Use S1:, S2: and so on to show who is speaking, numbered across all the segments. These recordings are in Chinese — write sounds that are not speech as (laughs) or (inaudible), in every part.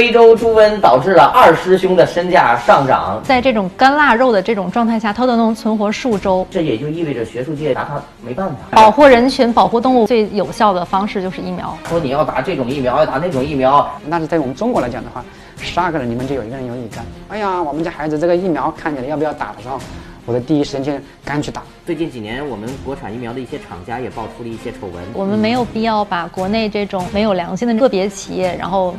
S1: 非洲猪瘟导致了二师兄的身价上涨，
S2: 在这种干腊肉的这种状态下，它都能存活数周。
S1: 这也就意味着学术界拿它没办法。
S2: 保护人群、保护动物最有效的方式就是疫苗。
S1: 说你要打这种疫苗，要打那种疫苗，
S3: 那是在我们中国来讲的话，十二个人里面就有一个人有乙肝。哎呀，我们家孩子这个疫苗看起来要不要打的时候，我的第一时间就赶去打。
S1: 最近几年，我们国产疫苗的一些厂家也爆出了一些丑闻。
S2: 我们没有必要把国内这种没有良心的个别企业，然后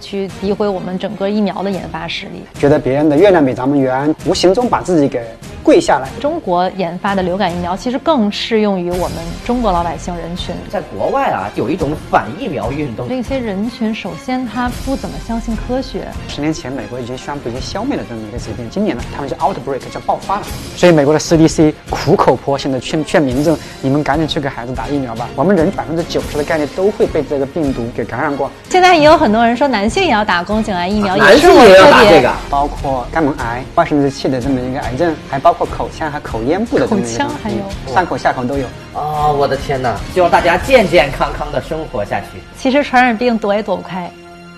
S2: 去诋毁我们整个疫苗的研发实力。
S3: 觉得别人的月亮比咱们圆，无形中把自己给跪下来。
S2: 中国研发的流感疫苗其实更适用于我们中国老百姓人群。
S1: 在国外啊，有一种反疫苗运动。
S2: 那些人群首先他不怎么相信科学。
S3: 十年前，美国已经宣布已经消灭了这么一个疾病，今年呢，他们就 outbreak 叫爆发了。所以美国的 CDC 苦口婆心的劝劝民众，你们赶紧去给孩子打疫苗吧。我们人百分之九十的概率都会被这个病毒给感染过。
S2: 现在也有很多人说男性也要打宫颈癌疫苗，
S1: 男性也要打这个，
S3: 包括肝门癌、外生殖器的这么一个癌症，还包括口腔和口咽部的
S2: 口腔还有
S3: 上口下口都有。
S1: 哦，我的天哪！希望大家健健康康的生活下去。
S2: 其实传染病躲也躲不开。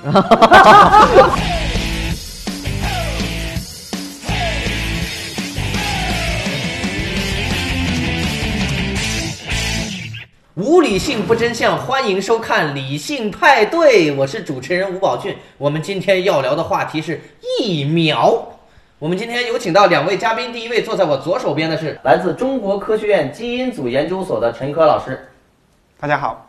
S2: (laughs)
S1: 无理性不真相，欢迎收看理性派对，我是主持人吴宝俊。我们今天要聊的话题是疫苗。我们今天有请到两位嘉宾，第一位坐在我左手边的是来自中国科学院基因组研究所的陈科老师，
S3: 大家好。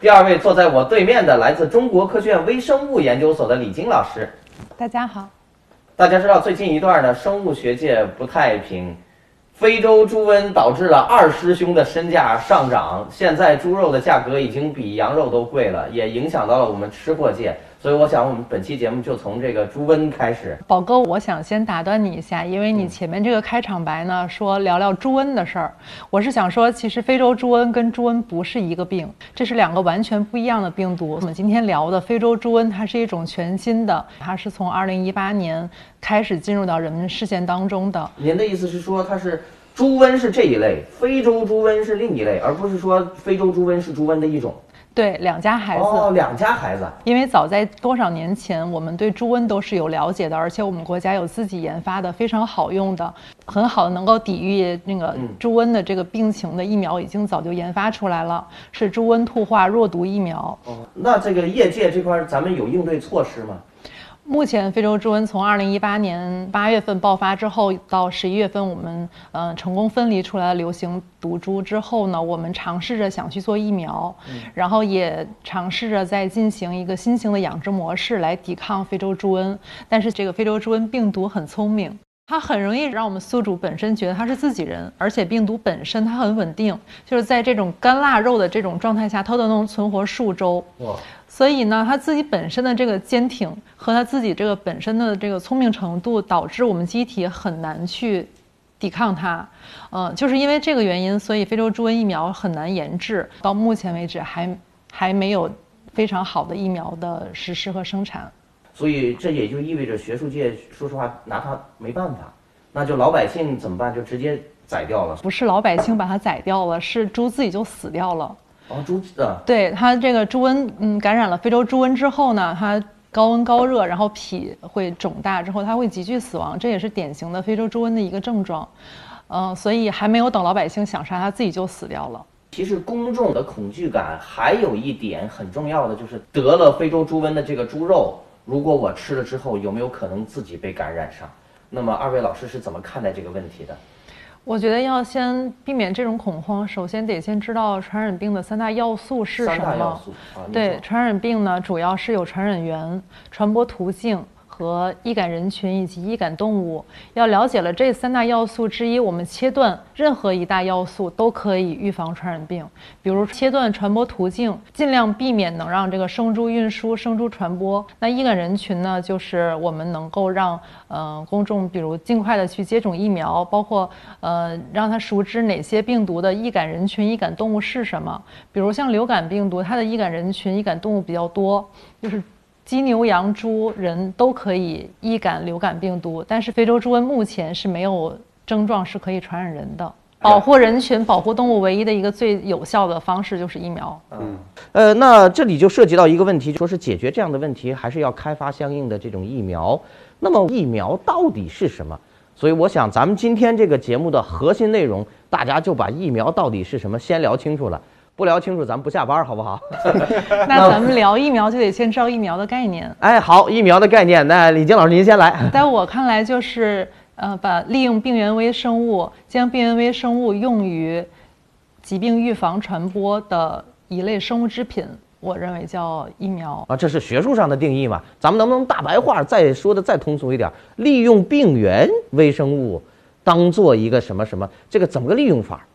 S1: 第二位坐在我对面的来自中国科学院微生物研究所的李晶老师，
S2: 大家好。
S1: 大家知道最近一段呢，生物学界不太平。非洲猪瘟导致了二师兄的身价上涨，现在猪肉的价格已经比羊肉都贵了，也影响到了我们吃货界。所以我想，我们本期节目就从这个猪瘟开始。
S2: 宝哥，我想先打断你一下，因为你前面这个开场白呢，说聊聊猪瘟的事儿。我是想说，其实非洲猪瘟跟猪瘟不是一个病，这是两个完全不一样的病毒。我们今天聊的非洲猪瘟，它是一种全新的，它是从2018年开始进入到人们视线当中的。
S1: 您的意思是说，它是猪瘟是这一类，非洲猪瘟是另一类，而不是说非洲猪瘟是猪瘟的一种？
S2: 对，两家孩子。
S1: 哦，两家孩子。
S2: 因为早在多少年前，我们对猪瘟都是有了解的，而且我们国家有自己研发的非常好用的、很好的能够抵御那个猪瘟的这个病情的疫苗，已经早就研发出来了，是猪瘟兔化弱毒疫苗。
S1: 哦，那这个业界这块咱们有应对措施吗？
S2: 目前非洲猪瘟从二零一八年八月份爆发之后，到十一月份我们呃成功分离出来了流行毒株之后呢，我们尝试着想去做疫苗，然后也尝试着在进行一个新型的养殖模式来抵抗非洲猪瘟。但是这个非洲猪瘟病毒很聪明，它很容易让我们宿主本身觉得它是自己人，而且病毒本身它很稳定，就是在这种干腊肉的这种状态下，它都能存活数周。
S1: 哇！
S2: 所以呢，它自己本身的这个坚挺和它自己这个本身的这个聪明程度，导致我们机体很难去抵抗它。嗯，就是因为这个原因，所以非洲猪瘟疫苗很难研制，到目前为止还还没有非常好的疫苗的实施和生产。
S1: 所以这也就意味着学术界说实话拿它没办法，那就老百姓怎么办？就直接宰掉了？
S2: 不是老百姓把它宰掉了，是猪自己就死掉了。
S1: 哦，猪啊，
S2: 对它这个猪瘟，嗯，感染了非洲猪瘟之后呢，它高温高热，然后脾会肿大，之后它会急剧死亡，这也是典型的非洲猪瘟的一个症状，嗯，所以还没有等老百姓想杀，它自己就死掉了。
S1: 其实公众的恐惧感还有一点很重要的，就是得了非洲猪瘟的这个猪肉，如果我吃了之后，有没有可能自己被感染上？那么二位老师是怎么看待这个问题的？
S2: 我觉得要先避免这种恐慌，首先得先知道传染病的三大要素是什么。对，传染病呢，主要是有传染源、传播途径和易感人群以及易感动物。要了解了这三大要素之一，我们切断任何一大要素都可以预防传染病。比如切断传播途径，尽量避免能让这个生猪运输、生猪传播。那易感人群呢，就是我们能够让嗯公众，比如尽快的去接种疫苗，包括呃让他熟知哪些病毒的易感人群、易感动物是什么。比如像流感病毒，它的易感人群、易感动物比较多，就是鸡、牛、羊、猪、人都可以易感流感病毒，但是非洲猪瘟目前是没有症状是可以传染人的。保护人群、保护动物唯一的一个最有效的方式就是疫苗。
S1: 嗯，呃，那这里就涉及到一个问题，说是解决这样的问题，还是要开发相应的这种疫苗。那么疫苗到底是什么？所以我想，咱们今天这个节目的核心内容，大家就把疫苗到底是什么先聊清楚了。不聊清楚，咱们不下班，好不好？(laughs)
S2: 那咱们聊疫苗，就得先知道疫苗的概念。(laughs)
S1: 哎，好，疫苗的概念，那李静老师您先来。(laughs)
S2: 在我看来，就是呃，把利用病原微生物，将病原微生物用于疾病预防传播的一类生物制品，我认为叫疫苗
S1: 啊。这是学术上的定义嘛？咱们能不能大白话再说的再通俗一点？利用病原微生物当做一个什么什么？这个怎么个利用法？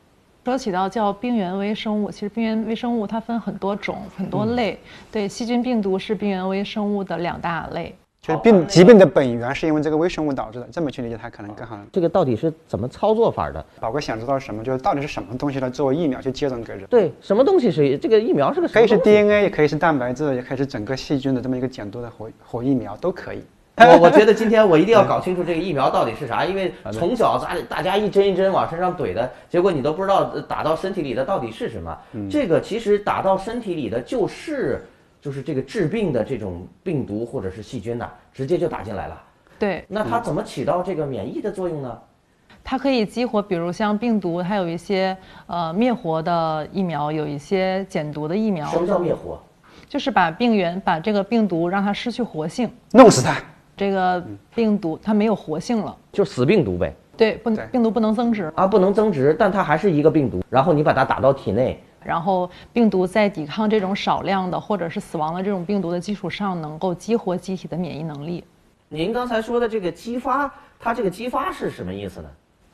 S2: 说起到叫病原微生物，其实病原微生物它分很多种、很多类。对，细菌、病毒是病原微生物的两大类。
S3: 就是病疾病的本源是因为这个微生物导致的，这么去理解它可能更好。
S1: 这个到底是怎么操作法的？
S3: 宝哥想知道什么？就是到底是什么东西来作为疫苗去接种给人？
S1: 对，什么东西是这个疫苗是个？
S3: 可以是 DNA，也可以是蛋白质，也可以是整个细菌的这么一个减毒的活活疫苗都可以。(laughs)
S1: 我我 (laughs) 觉得今天我一定要搞清楚这个疫苗到底是啥，因为从小咱大家一针一针往身上怼的结果，你都不知道打到身体里的到底是什么。这个其实打到身体里的就是就是这个治病的这种病毒或者是细菌呐，直接就打进来了。
S2: 对，
S1: 那它怎么起到这个免疫的作用呢？
S2: 它可以激活，比如像病毒，它有一些呃灭活的疫苗，有一些减毒的疫苗。
S1: 什么叫灭活？
S2: 就是把病原把这个病毒让它失去活性，
S3: 弄死它。
S2: 这个病毒它没有活性了，
S1: 就死病毒呗。
S2: 对，不能，病毒不能增殖
S1: 啊，不能增殖，但它还是一个病毒。然后你把它打到体内，
S2: 然后病毒在抵抗这种少量的或者是死亡的这种病毒的基础上，能够激活机体的免疫能力。
S1: 您刚才说的这个激发，它这个激发是什么意思呢？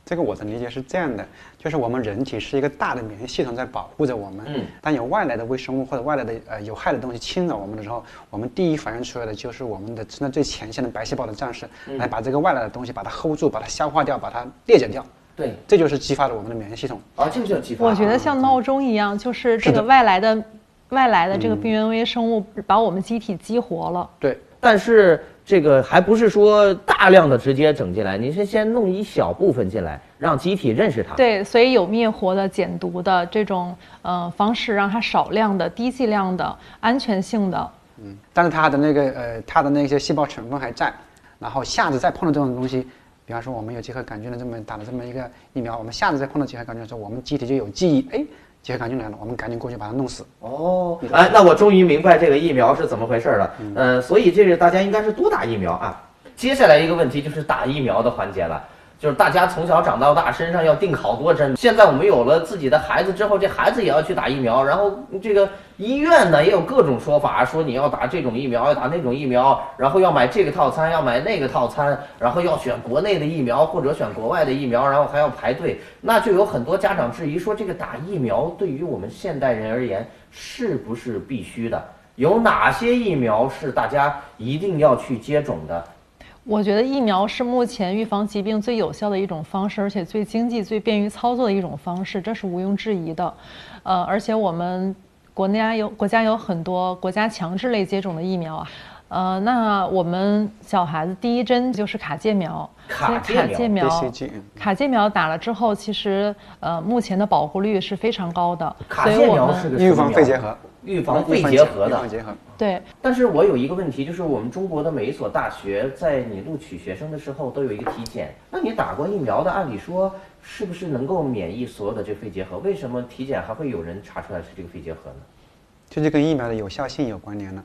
S3: 这个我的理解是这样的，就是我们人体是一个大的免疫系统在保护着我们。嗯。当有外来的微生物或者外来的呃有害的东西侵扰我们的时候，我们第一反应出来的就是我们的在最前线的白细胞的战士，来把这个外来的东西把它 hold 住，把它消化掉，把它裂解掉。
S1: 对。
S3: 这就是激发了我们的免疫系统。
S1: 啊，这个叫激发。
S2: 我觉得像闹钟一样，就是这个外来的外来的这个病原微生物把我们机体激活了。
S3: 对。
S1: 但是。这个还不是说大量的直接整进来，你是先弄一小部分进来，让机体认识它。
S2: 对，所以有灭活的、减毒的这种呃方式，让它少量的、低剂量的、安全性的。
S3: 嗯，但是它的那个呃，它的那些细胞成分还在，然后下次再碰到这种东西，比方说我们有结核杆菌的这么打了这么一个疫苗，我们下次再碰到结核杆菌的时候，我们机体就有记忆，哎。结核杆菌来了，我们赶紧过去把它弄死。
S1: 哦，哎，那我终于明白这个疫苗是怎么回事了。呃，所以这个大家应该是多打疫苗啊。接下来一个问题就是打疫苗的环节了。就是大家从小长到大，身上要定好多针。现在我们有了自己的孩子之后，这孩子也要去打疫苗。然后这个医院呢也有各种说法，说你要打这种疫苗，要打那种疫苗，然后要买这个套餐，要买那个套餐，然后要选国内的疫苗或者选国外的疫苗，然后还要排队。那就有很多家长质疑说，这个打疫苗对于我们现代人而言是不是必须的？有哪些疫苗是大家一定要去接种的？
S2: 我觉得疫苗是目前预防疾病最有效的一种方式，而且最经济、最便于操作的一种方式，这是毋庸置疑的。呃，而且我们国家有国家有很多国家强制类接种的疫苗啊。呃，那我们小孩子第一针就是卡介苗，
S1: 卡
S2: 介苗，卡介苗打了之后，其实呃目前的保护率是非常高的。
S1: 卡介苗是
S3: 预防肺结核。
S1: 预防肺结核的，
S2: 对。
S1: 但是我有一个问题，就是我们中国的每一所大学在你录取学生的时候都有一个体检。那你打过疫苗的，按理说是不是能够免疫所有的这个肺结核？为什么体检还会有人查出来是这个肺结核呢？
S3: 这就跟疫苗的有效性有关联了。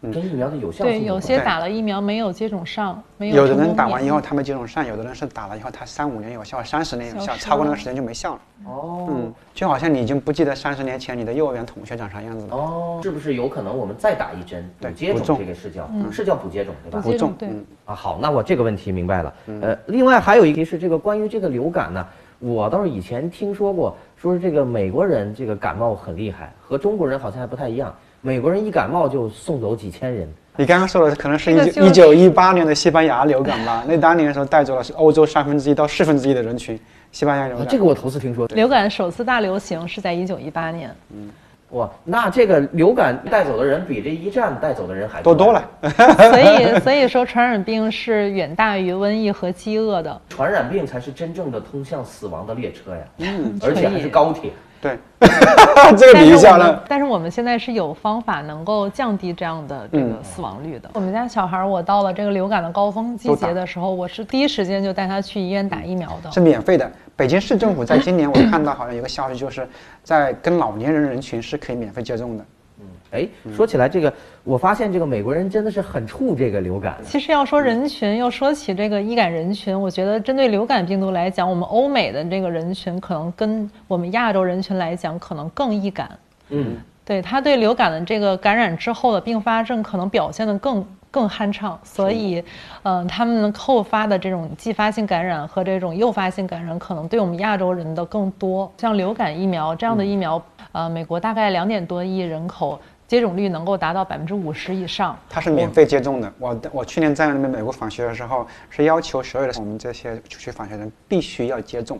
S1: 跟疫苗的有效性
S2: 对，有些打了疫苗没有接种上，没有。
S3: 有的人打完以后他没接种上，有的人是打了以后他三五年有效，三十年有效，超过那个时间就没效了。哦，嗯，就好像你已经不记得三十年前你的幼儿园同学长啥样子了。
S1: 哦，是不是有可能我们再打一针补接种这个是叫是叫补接种对吧？
S2: 补种对。
S1: 啊，好，那我这个问题明白了。呃，另外还有一题是这个关于这个流感呢，我倒是以前听说过，说是这个美国人这个感冒很厉害，和中国人好像还不太一样。美国人一感冒就送走几千人。
S3: 你刚刚说的可能是一九一九一八年的西班牙流感吧？那当年的时候带走了是欧洲三分之一到四分之一的人群。西班牙流感，
S1: 这个我头次听说。
S2: 流感首次大流行是在一九一八年。嗯，
S1: 哇，那这个流感带走的人比这一战带走的人还
S3: 多多了。
S2: 所以，(laughs) 所以说传染病是远大于瘟疫和饥饿的。
S1: 传染病才是真正的通向死亡的列车呀，嗯，而且还是高铁。
S3: 对，(laughs) 这个比较
S2: 了。但是我们现在是有方法能够降低这样的这个死亡率的。我们家小孩，我到了这个流感的高峰季节的时候，我是第一时间就带他去医院打疫苗的，
S3: 是免费的。北京市政府在今年，我看到好像有个消息，就是在跟老年人人群是可以免费接种的。
S1: 嗯，哎，说起来这个，我发现这个美国人真的是很怵这个流感。
S2: 其实要说人群，又说起这个易感人群，我觉得针对流感病毒来讲，我们欧美的这个人群可能跟我们亚洲人群来讲，可能更易感。嗯，对他对流感的这个感染之后的并发症，可能表现的更。更酣畅，所以，嗯，他们后发的这种继发性感染和这种诱发性感染，可能对我们亚洲人的更多。像流感疫苗这样的疫苗，呃，美国大概两点多亿人口，接种率能够达到百分之五十以上。
S3: 它是免费接种的。我我去年在那边美国访学的时候，是要求所有的我们这些出去访学人必须要接种。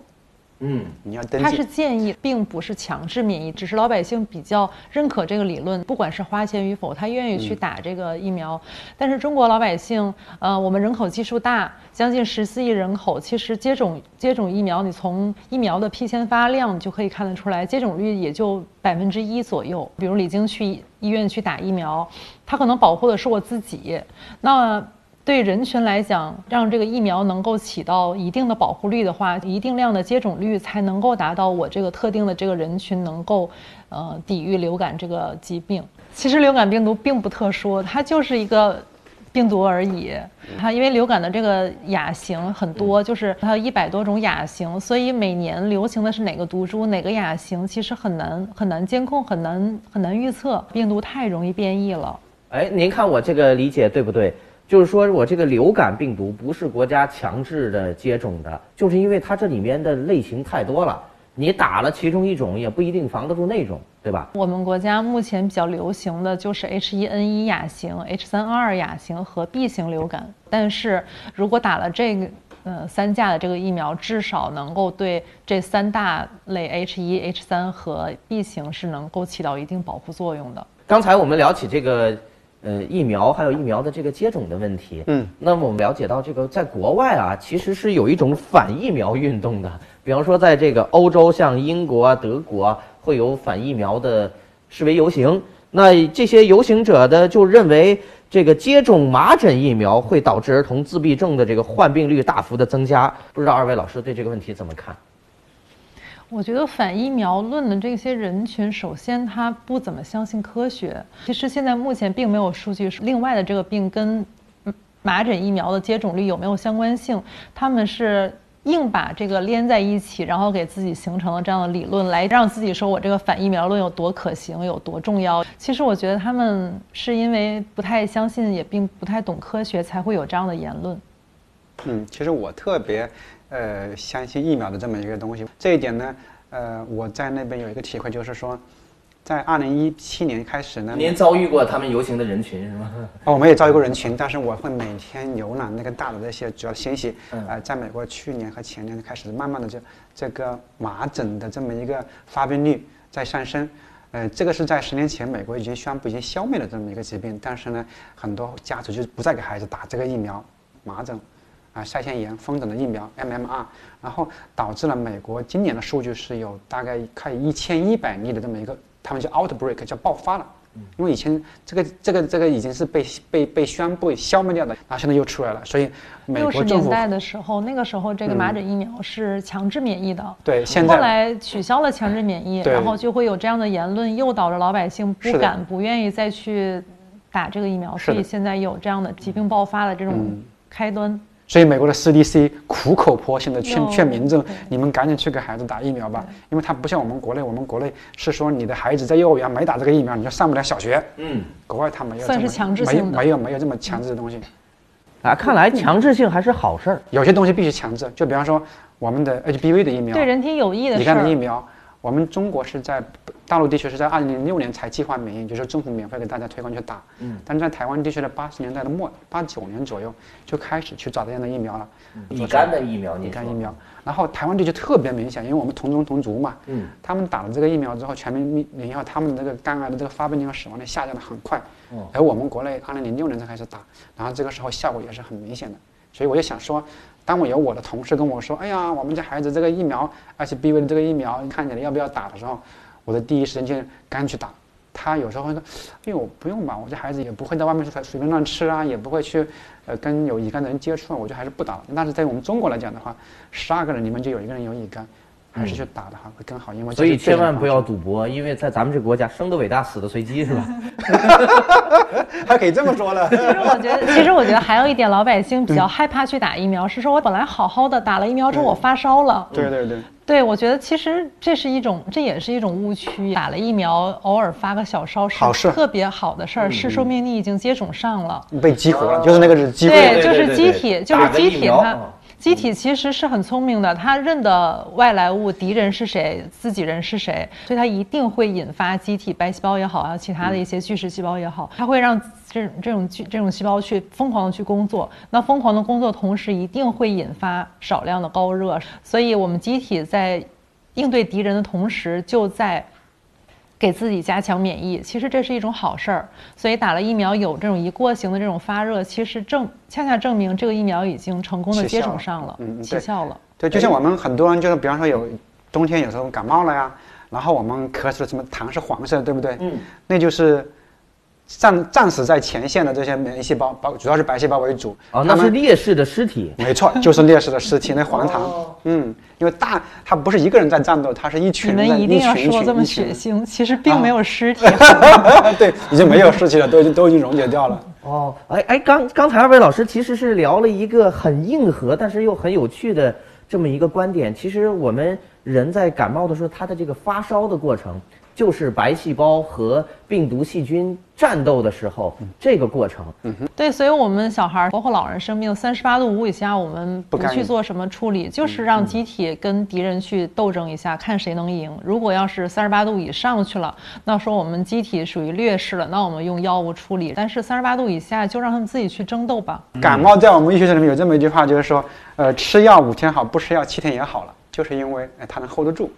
S3: 嗯，你要登记。
S2: 他是建议，并不是强制免疫，只是老百姓比较认可这个理论，不管是花钱与否，他愿意去打这个疫苗。但是中国老百姓，呃，我们人口基数大，将近十四亿人口，其实接种接种疫苗，你从疫苗的批签发量就可以看得出来，接种率也就百分之一左右。比如李晶去医院去打疫苗，他可能保护的是我自己，那。对人群来讲，让这个疫苗能够起到一定的保护率的话，一定量的接种率才能够达到我这个特定的这个人群能够，呃，抵御流感这个疾病。其实流感病毒并不特殊，它就是一个病毒而已。它因为流感的这个亚型很多，就是它有一百多种亚型，所以每年流行的是哪个毒株、哪个亚型，其实很难很难监控，很难很难预测。病毒太容易变异了。
S1: 哎，您看我这个理解对不对？就是说我这个流感病毒不是国家强制的接种的，就是因为它这里面的类型太多了，你打了其中一种也不一定防得住那种，对吧？
S2: 我们国家目前比较流行的就是 H1N1 亚型、H3N2 亚型和 B 型流感，但是如果打了这个呃三价的这个疫苗，至少能够对这三大类 H1、H3 和 B 型是能够起到一定保护作用的。
S1: 刚才我们聊起这个。呃，疫苗还有疫苗的这个接种的问题，嗯，那么我们了解到，这个在国外啊，其实是有一种反疫苗运动的。比方说，在这个欧洲，像英国啊、德国啊，会有反疫苗的示威游行。那这些游行者的就认为，这个接种麻疹疫苗会导致儿童自闭症的这个患病率大幅的增加。不知道二位老师对这个问题怎么看？
S2: 我觉得反疫苗论的这些人群，首先他不怎么相信科学。其实现在目前并没有数据，另外的这个病跟麻疹疫苗的接种率有没有相关性？他们是硬把这个连在一起，然后给自己形成了这样的理论，来让自己说我这个反疫苗论有多可行，有多重要。其实我觉得他们是因为不太相信，也并不太懂科学，才会有这样的言论。
S3: 嗯，其实我特别。呃，相信疫苗的这么一个东西，这一点呢，呃，我在那边有一个体会，就是说，在二零一七年开始呢，
S1: 您遭遇过他们游行的人群是吗？(laughs)
S3: 哦，我们也遭遇过人群，但是我会每天浏览那个大的那些主要信息。呃，在美国去年和前年开始，慢慢的就这个麻疹的这么一个发病率在上升。呃，这个是在十年前美国已经宣布已经消灭了这么一个疾病，但是呢，很多家族就不再给孩子打这个疫苗，麻疹。啊，腮腺炎风疹的疫苗 MMR，然后导致了美国今年的数据是有大概快一千一百例的这么一个，他们叫 outbreak，叫爆发了。因为以前这个这个这个已经是被被被宣布消灭掉的，然后现在又出来了，所以美国政
S2: 府。年代的时候，那个时候这个麻疹疫苗是强制免疫的。
S3: 对，现在
S2: 后来取消了强制免疫，然后就会有这样的言论，诱导着老百姓不敢、不愿意再去打这个疫苗，所以现在有这样的疾病爆发的这种开端。
S3: 所以美国的 CDC 苦口婆心的劝劝民众，你们赶紧去给孩子打疫苗吧，因为它不像我们国内，我们国内是说你的孩子在幼儿园没打这个疫苗，你就上不了小学。嗯，国外他没有
S2: 算是强制性
S3: 的，没有没有这么强制的东西。
S1: 啊，看来强制性还是好事儿。
S3: 有些东西必须强制，就比方说我们的 HBV 的疫苗，
S2: 对人体有益的
S3: 你看的疫苗，我们中国是在大陆地区是在二零零六年才计划免疫，就是政府免费给大家推广去打。嗯。但是在台湾地区的八十年代的末八九年左右就开始去找这样的疫苗了。
S1: 乙肝的疫苗，
S3: 乙肝疫苗。然后台湾地区特别明显，因为我们同宗同族嘛。嗯。他们打了这个疫苗之后，全民免疫后，他们的这个肝癌的这个发病率和死亡率下降的很快。哦。而我们国内二零零六年才开始打，然后这个时候效果也是很明显的。所以我就想说。当我有我的同事跟我说：“哎呀，我们家孩子这个疫苗，HBV 的这个疫苗，你看起来要不要打的时候，我的第一时间就赶紧去打。他有时候会说：‘哎呦，不用吧，我家孩子也不会在外面随随便乱吃啊，也不会去，呃，跟有乙肝的人接触，我就还是不打了。’但是在我们中国来讲的话，十二个人里面就有一个人有乙肝。”还是去打的话会更好，因为
S1: 所以千万不要赌博，因为在咱们这个国家，生的伟大，死的随机，是吧？(laughs)
S3: 还可以这么说了。
S2: 其实我觉得，(laughs) 其实我觉得还有一点，老百姓比较害怕去打疫苗，是说我本来好好的，打了疫苗之后我发烧了。
S3: 对对对。
S2: 对，我觉得其实这是一种，这也是一种误区。打了疫苗，偶尔发个小烧是特别好的事儿，是说明你已经接种上了。
S3: 被激活了，就是那个是激活。
S2: 对，就是机体，就是机体它。机体其实是很聪明的，它认得外来物，敌人是谁，自己人是谁，所以它一定会引发机体白细胞也好啊，其他的一些巨噬细胞也好，它会让这这种巨这种细胞去疯狂的去工作。那疯狂的工作同时，一定会引发少量的高热，所以我们机体在应对敌人的同时，就在。给自己加强免疫，其实这是一种好事儿。所以打了疫苗有这种一过型的这种发热，其实正恰恰证明这个疫苗已经成功的接种上了，起效了。
S3: 对，就像我们很多人就是，比方说有冬天有时候感冒了呀，然后我们咳嗽什么痰是黄色，对不对？嗯，那就是。战战死在前线的这些免疫细胞，包主要是白细胞为主。
S1: 哦，那是烈士的尸体。
S3: 没错，就是烈士的尸体，那黄糖。嗯，因为大，他不是一个人在战斗，他是一群人。
S2: 你们一定要说这么血腥，其实并没有尸体。(laughs)
S3: 对，已经没有尸体了，都已经都已经溶解掉了。哦，
S1: 哎哎，刚刚才二位老师其实是聊了一个很硬核，但是又很有趣的这么一个观点。其实我们人在感冒的时候，他的这个发烧的过程。就是白细胞和病毒细菌战斗的时候，这个过程。
S2: 嗯哼对，所以，我们小孩包括老人生病三十八度五以下，我们不去做什么处理，就是让机体跟敌人去斗争一下，看谁能赢。如果要是三十八度以上去了，那说我们机体属于劣势了，那我们用药物处理。但是三十八度以下，就让他们自己去争斗吧。
S3: 感冒在我们医学里面有这么一句话，就是说，呃，吃药五天好，不吃药七天也好了，就是因为哎，它能 hold 得住。